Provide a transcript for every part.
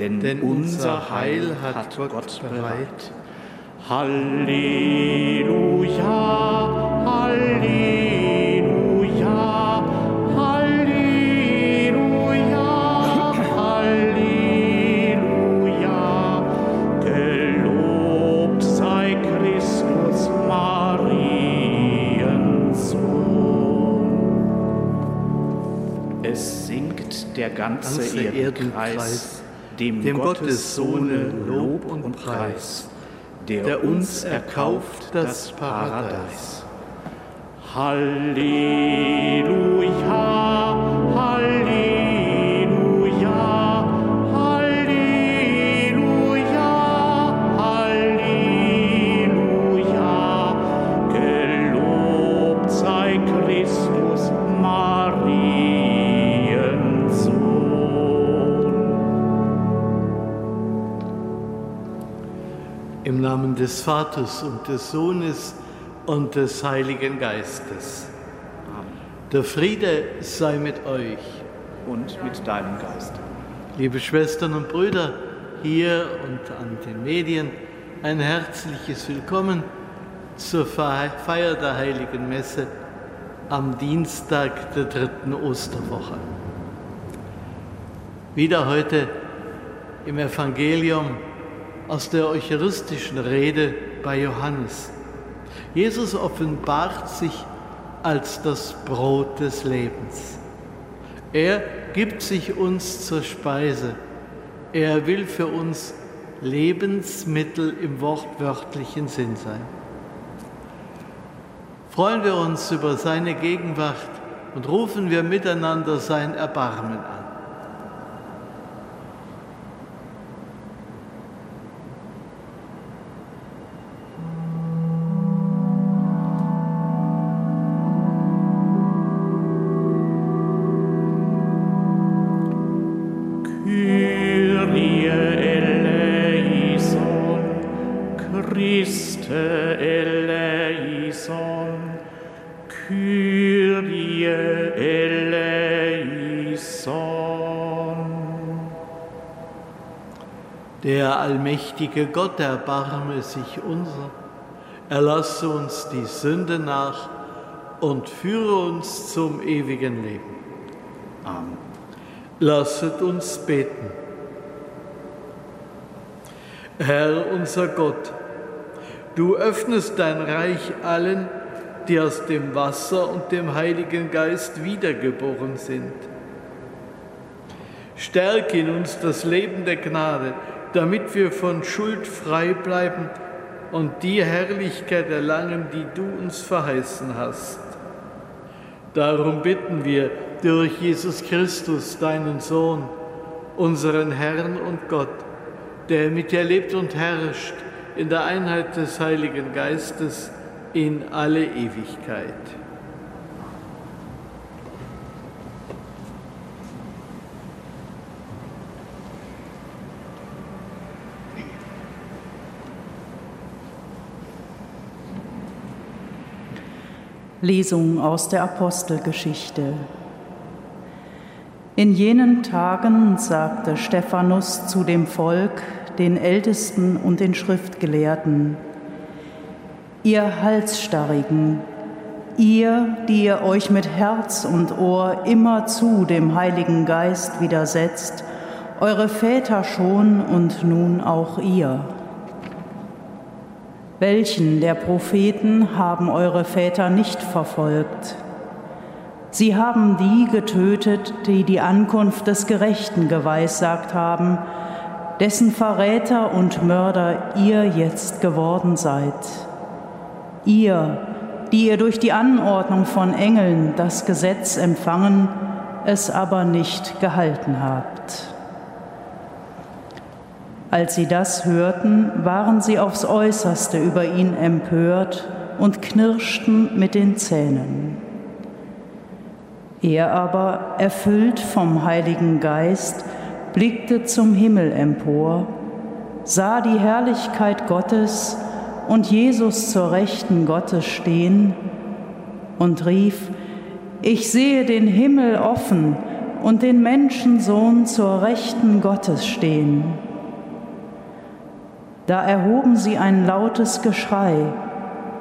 Denn, denn unser Heil hat Gott bereit. Halleluja, Halleluja, Halleluja, Halleluja. Gelobt sei Christus, Mariens Sohn. Es singt der ganze, Ganze Erdenkreis, dem, dem Gottes Sohne Lob und Preis, der der uns erkauft das Paradies. Halleluja, Im Namen des Vaters und des Sohnes und des Heiligen Geistes. Der Friede sei mit euch. Und mit deinem Geist. Liebe Schwestern und Brüder, hier und an den Medien, ein herzliches Willkommen zur Fe- Feier der Heiligen Messe am Dienstag der dritten Osterwoche. Wieder heute im Evangelium aus der eucharistischen Rede bei Johannes. Jesus offenbart sich als das Brot des Lebens. Er gibt sich uns zur Speise. Er will für uns Lebensmittel im wortwörtlichen Sinn sein. Freuen wir uns über seine Gegenwart und rufen wir miteinander sein Erbarmen an. Eleison, Kyrie eleison. Der allmächtige Gott erbarme sich unser, erlasse uns die Sünde nach und führe uns zum ewigen Leben. Amen. Lasset uns beten. Herr unser Gott, du öffnest dein Reich allen, die aus dem Wasser und dem Heiligen Geist wiedergeboren sind. Stärke in uns das Leben der Gnade, damit wir von Schuld frei bleiben und die Herrlichkeit erlangen, die du uns verheißen hast. Darum bitten wir durch Jesus Christus, deinen Sohn, unseren Herrn und Gott, der mit dir lebt und herrscht in der Einheit des Heiligen Geistes in alle Ewigkeit. Lesung aus der Apostelgeschichte. In jenen Tagen sagte Stephanus zu dem Volk, den Ältesten und den Schriftgelehrten, Ihr Halsstarrigen, ihr, die ihr euch mit Herz und Ohr immer zu dem Heiligen Geist widersetzt, eure Väter schon und nun auch ihr. Welchen der Propheten haben eure Väter nicht verfolgt? Sie haben die getötet, die die Ankunft des Gerechten geweissagt haben, dessen Verräter und Mörder ihr jetzt geworden seid. Ihr, die ihr durch die Anordnung von Engeln das Gesetz empfangen, es aber nicht gehalten habt. Als sie das hörten, waren sie aufs äußerste über ihn empört und knirschten mit den Zähnen. Er aber, erfüllt vom Heiligen Geist, blickte zum Himmel empor, sah die Herrlichkeit Gottes und Jesus zur Rechten Gottes stehen und rief, Ich sehe den Himmel offen und den Menschensohn zur Rechten Gottes stehen. Da erhoben sie ein lautes Geschrei,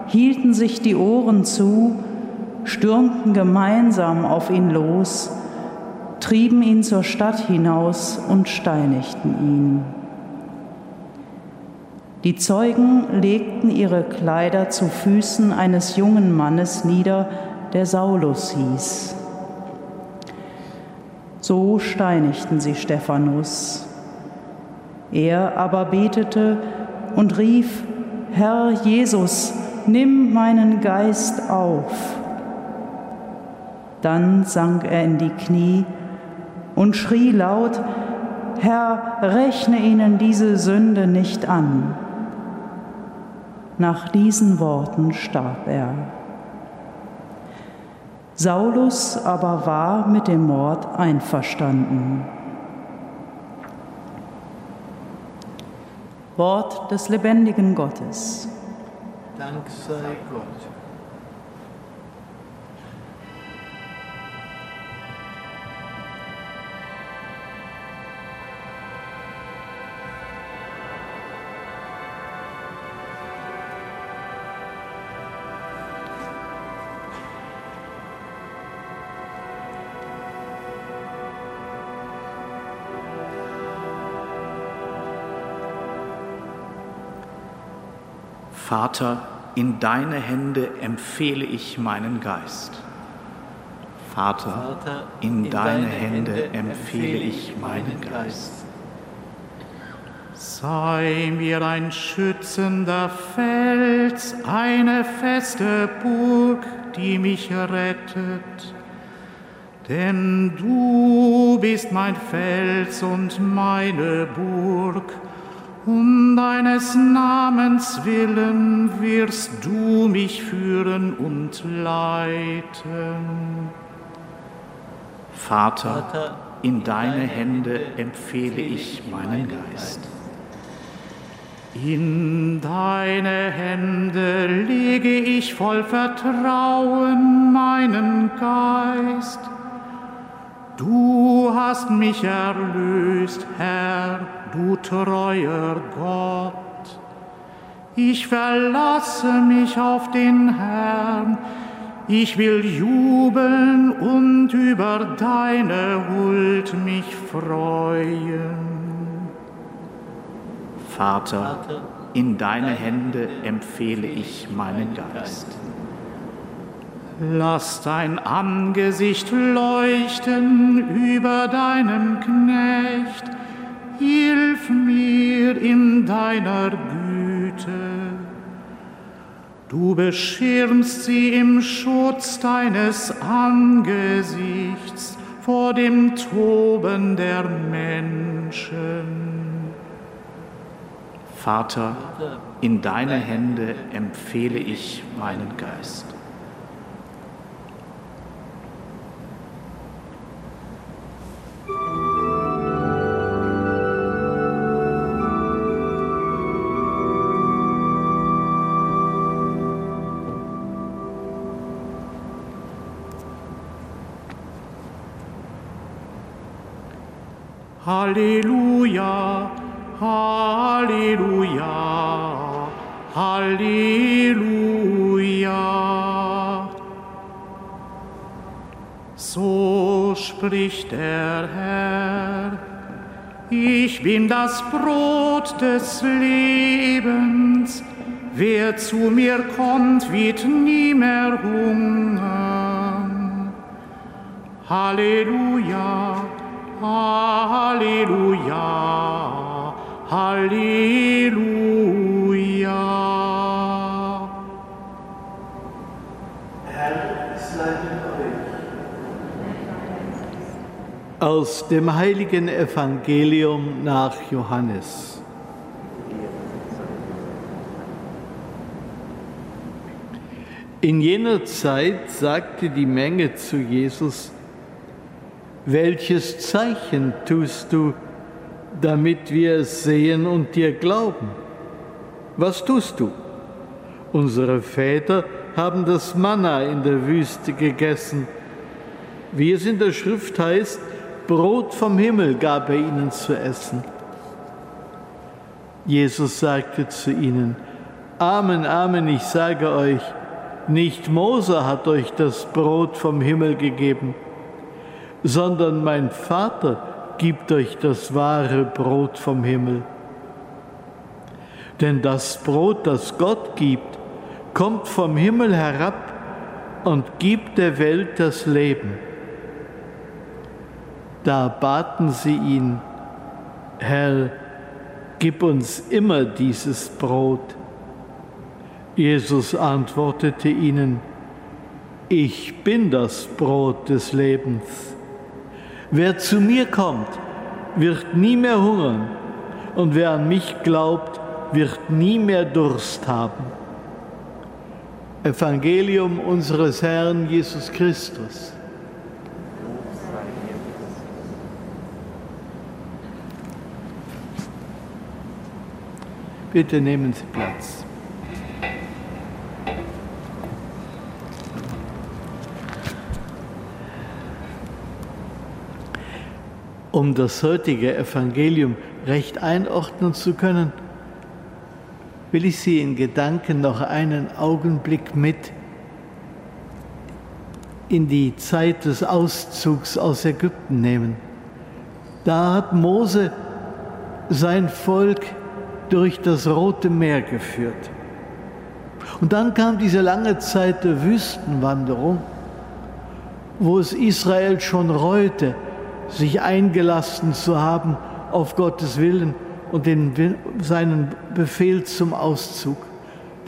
hielten sich die Ohren zu, stürmten gemeinsam auf ihn los, trieben ihn zur Stadt hinaus und steinigten ihn. Die Zeugen legten ihre Kleider zu Füßen eines jungen Mannes nieder, der Saulus hieß. So steinigten sie Stephanus. Er aber betete und rief, Herr Jesus, nimm meinen Geist auf. Dann sank er in die Knie und schrie laut, Herr, rechne ihnen diese Sünde nicht an. Nach diesen Worten starb er. Saulus aber war mit dem Mord einverstanden. Wort des lebendigen Gottes. Dank sei Gott. Vater, in deine Hände empfehle ich meinen Geist. Vater, in deine Hände empfehle ich meinen Geist. Sei mir ein schützender Fels, eine feste Burg, die mich rettet. Denn du bist mein Fels und meine Burg um deines Namens willen wirst du mich führen und leiten. Vater, in deine Hände empfehle ich meinen Geist. In deine Hände lege ich voll Vertrauen meinen Geist. Du hast mich erlöst, Herr du treuer Gott. Ich verlasse mich auf den Herrn, ich will jubeln und über deine Huld mich freuen. Vater, in deine Hände empfehle ich meinen Geist. Lass dein Angesicht leuchten über deinem Knecht hilf mir in deiner Güte. Du beschirmst sie im Schutz deines Angesichts vor dem Toben der Menschen. Vater, in deine Hände empfehle ich meinen Geist. Halleluja, Halleluja, Halleluja. So spricht der Herr, ich bin das Brot des Lebens, wer zu mir kommt, wird nie mehr hungern. Halleluja. Halleluja, Halleluja. Herr, sei mit euch. Aus dem heiligen Evangelium nach Johannes. In jener Zeit sagte die Menge zu Jesus, welches Zeichen tust du, damit wir es sehen und dir glauben? Was tust du? Unsere Väter haben das Manna in der Wüste gegessen wie es in der Schrift heißt, Brot vom Himmel gab er ihnen zu essen. Jesus sagte zu ihnen, Amen, Amen, ich sage euch, nicht Mose hat euch das Brot vom Himmel gegeben, sondern mein Vater gibt euch das wahre Brot vom Himmel. Denn das Brot, das Gott gibt, kommt vom Himmel herab und gibt der Welt das Leben. Da baten sie ihn, Herr, gib uns immer dieses Brot. Jesus antwortete ihnen, ich bin das Brot des Lebens. Wer zu mir kommt, wird nie mehr hungern, und wer an mich glaubt, wird nie mehr Durst haben. Evangelium unseres Herrn Jesus Christus. Bitte nehmen Sie Platz. Um das heutige Evangelium recht einordnen zu können, will ich Sie in Gedanken noch einen Augenblick mit in die Zeit des Auszugs aus Ägypten nehmen. Da hat Mose sein Volk durch das Rote Meer geführt. Und dann kam diese lange Zeit der Wüstenwanderung, wo es Israel schon reute, sich eingelassen zu haben auf Gottes Willen und den, seinen Befehl zum Auszug.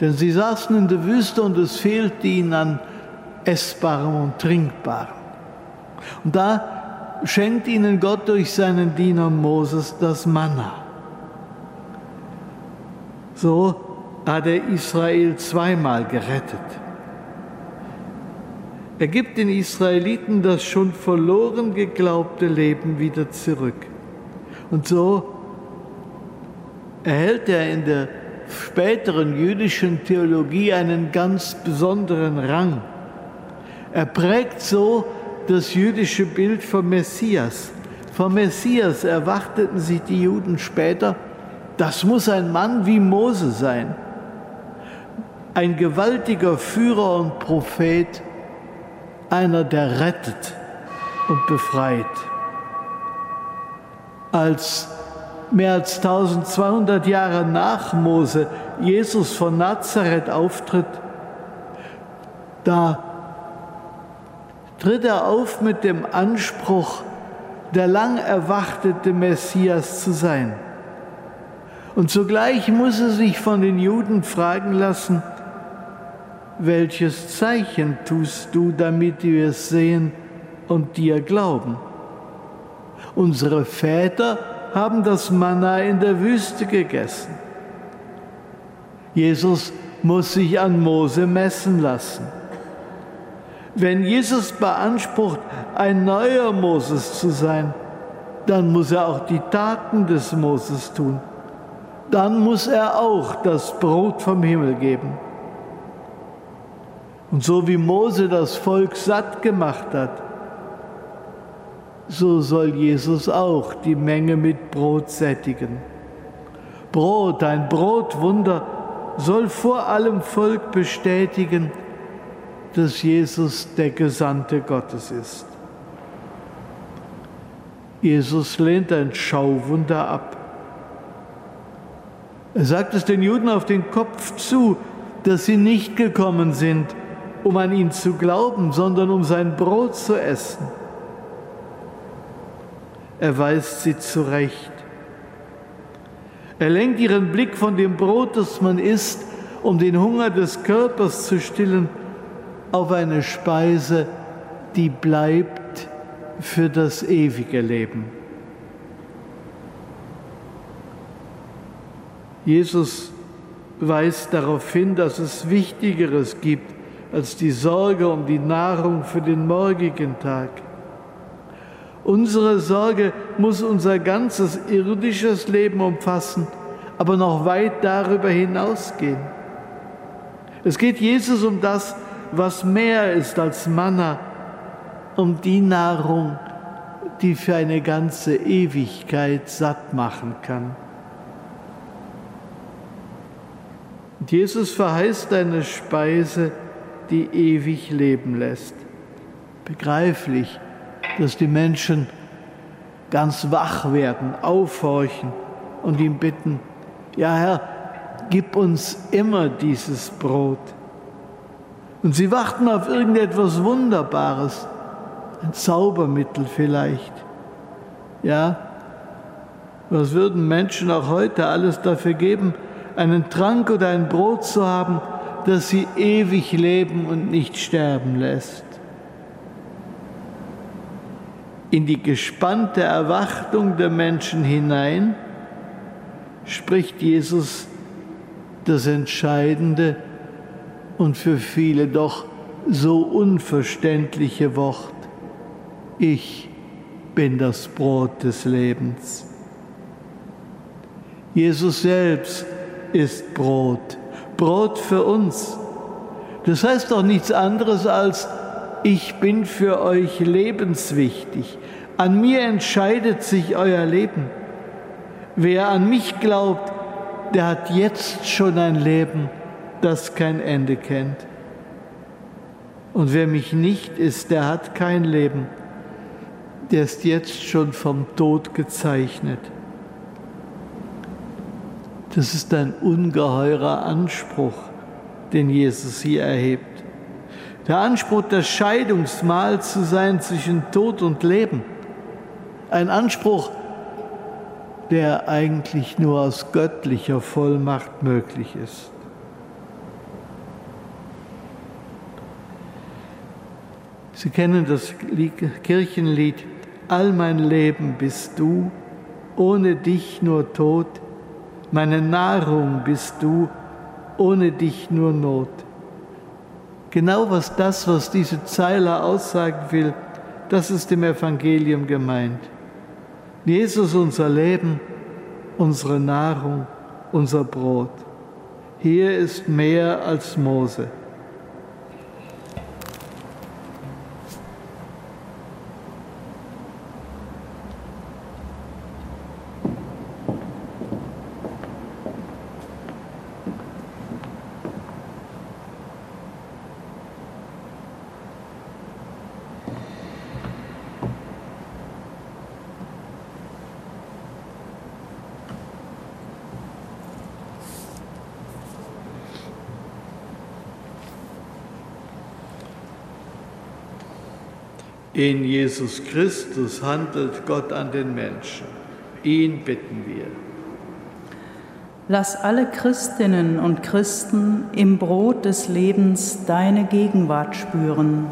Denn sie saßen in der Wüste und es fehlte ihnen an Essbarem und Trinkbarem. Und da schenkt ihnen Gott durch seinen Diener Moses das Manna. So hat er Israel zweimal gerettet. Er gibt den Israeliten das schon verloren geglaubte Leben wieder zurück. Und so erhält er in der späteren jüdischen Theologie einen ganz besonderen Rang. Er prägt so das jüdische Bild vom Messias. Vom Messias erwarteten sich die Juden später, das muss ein Mann wie Mose sein, ein gewaltiger Führer und Prophet, einer, der rettet und befreit. Als mehr als 1200 Jahre nach Mose Jesus von Nazareth auftritt, da tritt er auf mit dem Anspruch, der lang erwartete Messias zu sein. Und zugleich muss er sich von den Juden fragen lassen, welches Zeichen tust du, damit wir es sehen und dir glauben? Unsere Väter haben das Manna in der Wüste gegessen. Jesus muss sich an Mose messen lassen. Wenn Jesus beansprucht, ein neuer Moses zu sein, dann muss er auch die Taten des Moses tun. Dann muss er auch das Brot vom Himmel geben. Und so wie Mose das Volk satt gemacht hat, so soll Jesus auch die Menge mit Brot sättigen. Brot, ein Brotwunder, soll vor allem Volk bestätigen, dass Jesus der Gesandte Gottes ist. Jesus lehnt ein Schauwunder ab. Er sagt es den Juden auf den Kopf zu, dass sie nicht gekommen sind, um an ihn zu glauben, sondern um sein Brot zu essen. Er weist sie zurecht. Er lenkt ihren Blick von dem Brot, das man isst, um den Hunger des Körpers zu stillen, auf eine Speise, die bleibt für das ewige Leben. Jesus weist darauf hin, dass es Wichtigeres gibt als die Sorge um die Nahrung für den morgigen Tag. Unsere Sorge muss unser ganzes irdisches Leben umfassen, aber noch weit darüber hinausgehen. Es geht Jesus um das, was mehr ist als Manna, um die Nahrung, die für eine ganze Ewigkeit satt machen kann. Jesus verheißt eine Speise, die ewig leben lässt. Begreiflich, dass die Menschen ganz wach werden, aufhorchen und ihm bitten, ja Herr, gib uns immer dieses Brot. Und sie warten auf irgendetwas Wunderbares, ein Zaubermittel vielleicht. Ja, was würden Menschen auch heute alles dafür geben, einen Trank oder ein Brot zu haben, das sie ewig leben und nicht sterben lässt? In die gespannte Erwartung der Menschen hinein spricht Jesus das entscheidende und für viele doch so unverständliche Wort. Ich bin das Brot des Lebens. Jesus selbst ist Brot, Brot für uns. Das heißt doch nichts anderes als, ich bin für euch lebenswichtig. An mir entscheidet sich euer Leben. Wer an mich glaubt, der hat jetzt schon ein Leben, das kein Ende kennt. Und wer mich nicht ist, der hat kein Leben. Der ist jetzt schon vom Tod gezeichnet. Das ist ein ungeheurer Anspruch, den Jesus hier erhebt. Der Anspruch, das Scheidungsmahl zu sein zwischen Tod und Leben. Ein Anspruch, der eigentlich nur aus göttlicher Vollmacht möglich ist. Sie kennen das Kirchenlied, All mein Leben bist du, ohne dich nur Tod, meine Nahrung bist du, ohne dich nur Not. Genau was das, was diese Zeile aussagen will, das ist im Evangelium gemeint. Jesus unser Leben, unsere Nahrung, unser Brot. Hier ist mehr als Mose. In Jesus Christus handelt Gott an den Menschen. Ihn bitten wir. Lass alle Christinnen und Christen im Brot des Lebens deine Gegenwart spüren.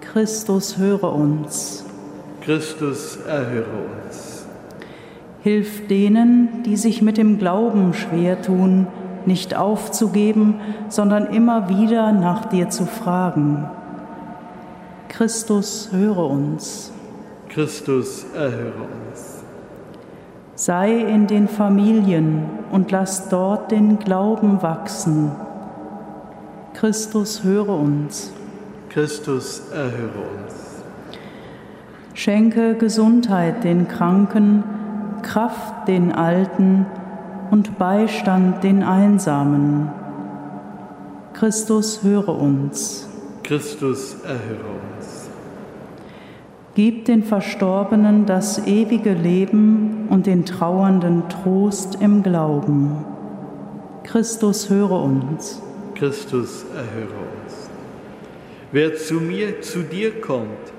Christus, höre uns. Christus, erhöre uns. Hilf denen, die sich mit dem Glauben schwer tun, nicht aufzugeben, sondern immer wieder nach dir zu fragen. Christus, höre uns. Christus, erhöre uns. Sei in den Familien und lass dort den Glauben wachsen. Christus, höre uns. Christus, erhöre uns. Schenke Gesundheit den Kranken, Kraft den Alten und Beistand den Einsamen. Christus, höre uns. Christus, erhöre uns. Gib den Verstorbenen das ewige Leben und den Trauernden Trost im Glauben. Christus, höre uns. Christus, erhöre uns. Wer zu mir, zu dir kommt,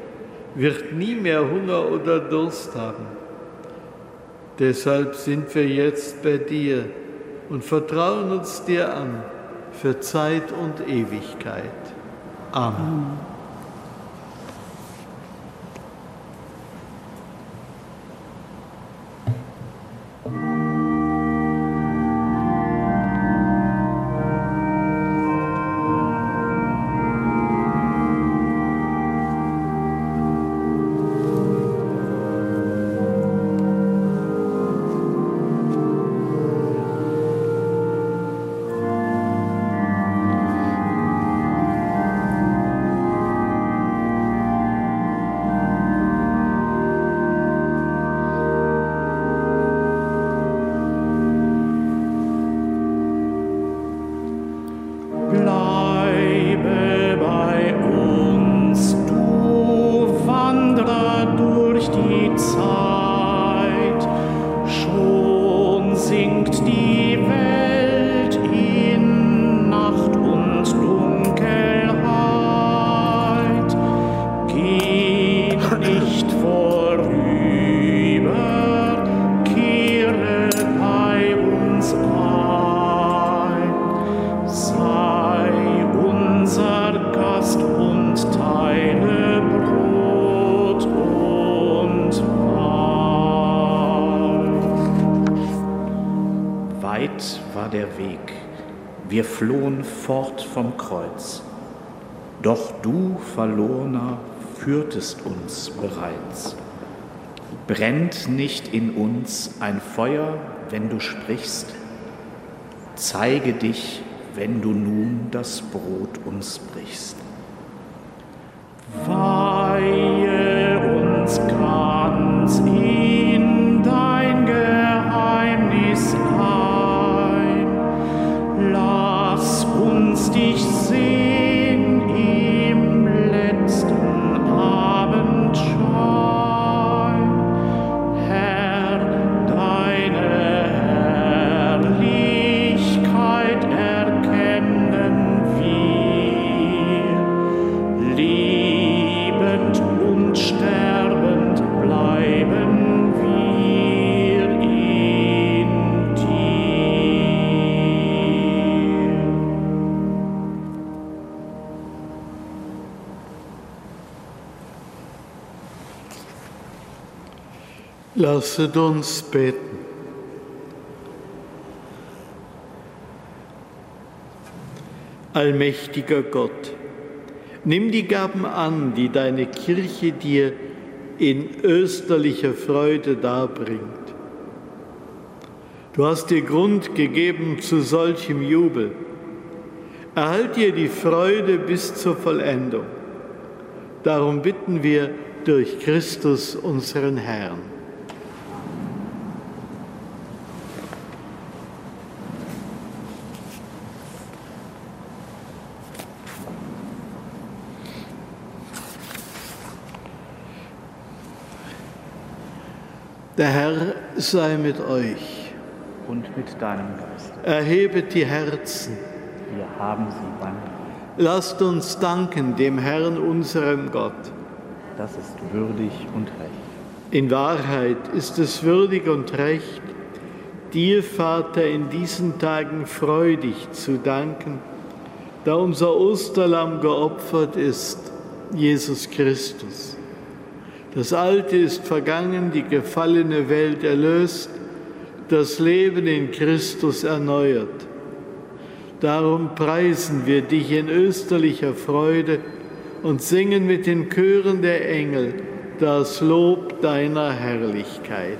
wird nie mehr Hunger oder Durst haben. Deshalb sind wir jetzt bei dir und vertrauen uns dir an für Zeit und Ewigkeit. Amen. Amen. Wir flohen fort vom Kreuz. Doch du, Verlorner, führtest uns bereits. Brennt nicht in uns ein Feuer, wenn du sprichst? Zeige dich, wenn du nun das Brot uns brichst. Weihe Lasset uns beten. Allmächtiger Gott, nimm die Gaben an, die deine Kirche dir in österlicher Freude darbringt. Du hast dir Grund gegeben zu solchem Jubel. Erhalt dir die Freude bis zur Vollendung. Darum bitten wir durch Christus unseren Herrn. Der Herr sei mit euch. Und mit deinem Geist. Erhebet die Herzen. Wir haben sie beim Lasst uns danken dem Herrn, unserem Gott. Das ist würdig und recht. In Wahrheit ist es würdig und recht, dir, Vater, in diesen Tagen freudig zu danken, da unser Osterlamm geopfert ist, Jesus Christus. Das Alte ist vergangen, die gefallene Welt erlöst, das Leben in Christus erneuert. Darum preisen wir dich in österlicher Freude und singen mit den Chören der Engel das Lob deiner Herrlichkeit.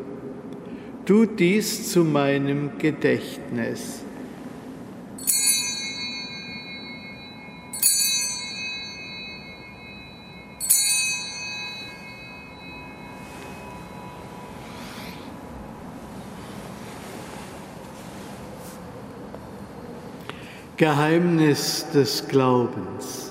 Tut dies zu meinem Gedächtnis. Geheimnis des Glaubens.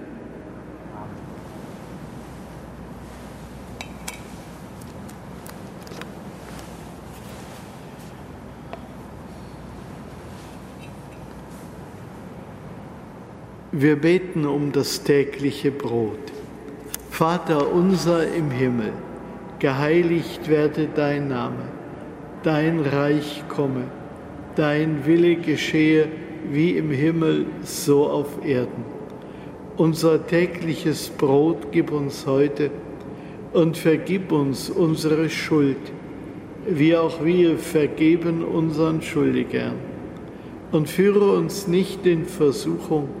Wir beten um das tägliche Brot. Vater unser im Himmel, geheiligt werde dein Name, dein Reich komme, dein Wille geschehe wie im Himmel, so auf Erden. Unser tägliches Brot gib uns heute und vergib uns unsere Schuld, wie auch wir vergeben unseren Schuldigern. Und führe uns nicht in Versuchung,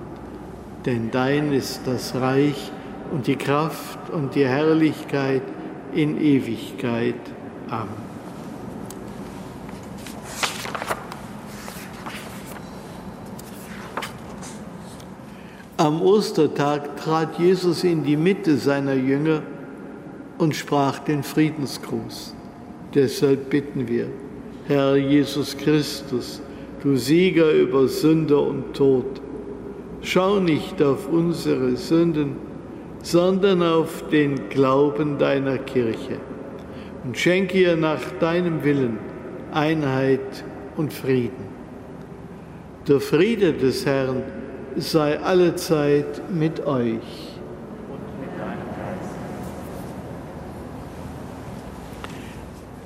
Denn dein ist das Reich und die Kraft und die Herrlichkeit, in Ewigkeit. Amen. Am Ostertag trat Jesus in die Mitte seiner Jünger und sprach den Friedensgruß. Deshalb bitten wir, Herr Jesus Christus, du Sieger über Sünde und Tod, schau nicht auf unsere Sünden, sondern auf den Glauben deiner Kirche und schenke ihr nach deinem Willen Einheit und Frieden. Der Friede des Herrn sei allezeit mit euch.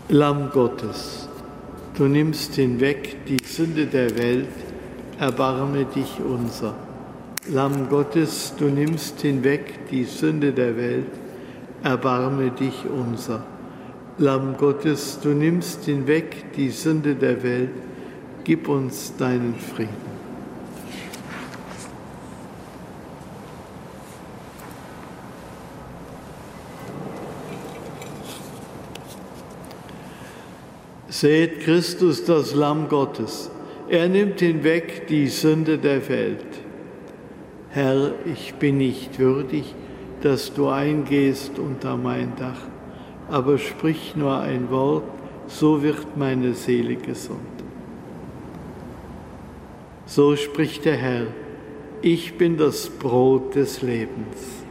Lamm Gottes, du nimmst hinweg die Sünde der Welt, erbarme dich unser. Lamm Gottes, du nimmst hinweg die Sünde der Welt, erbarme dich unser. Lamm Gottes, du nimmst hinweg die Sünde der Welt, gib uns deinen Frieden. Seht Christus, das Lamm Gottes. Er nimmt hinweg die Sünde der Welt. Herr, ich bin nicht würdig, dass du eingehst unter mein Dach, aber sprich nur ein Wort, so wird meine Seele gesund. So spricht der Herr, ich bin das Brot des Lebens.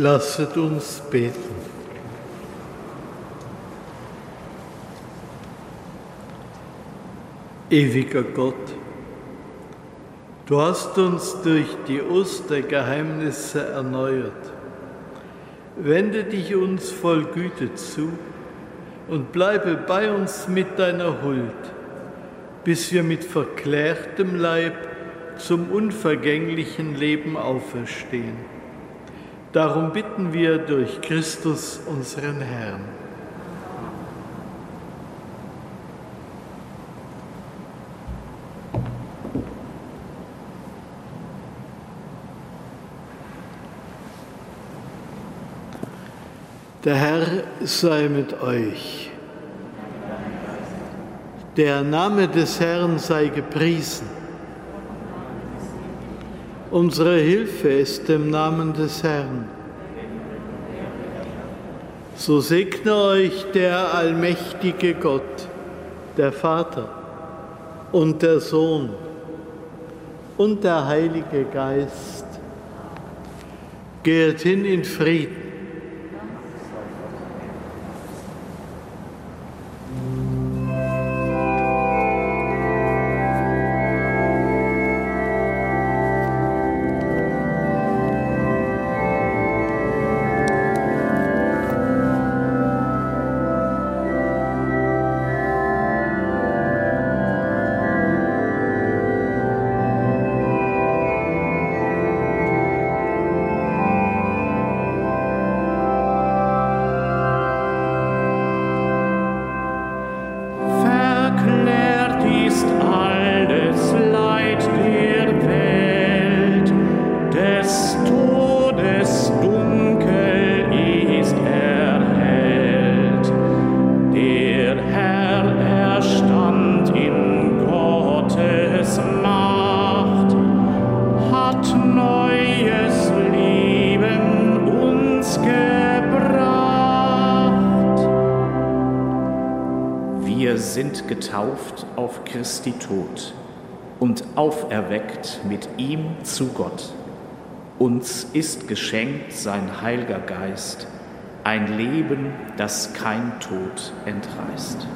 Lasset uns beten. Ewiger Gott, du hast uns durch die Ostergeheimnisse erneuert. Wende dich uns voll Güte zu und bleibe bei uns mit deiner Huld, bis wir mit verklärtem Leib zum unvergänglichen Leben auferstehen Darum bitten wir durch Christus unseren Herrn. Der Herr sei mit euch. Der Name des Herrn sei gepriesen. Unsere Hilfe ist im Namen des Herrn. So segne euch der allmächtige Gott, der Vater und der Sohn und der Heilige Geist. Geht hin in Frieden. Christi Tod und auferweckt mit ihm zu Gott. Uns ist geschenkt sein heiliger Geist, ein Leben, das kein Tod entreißt.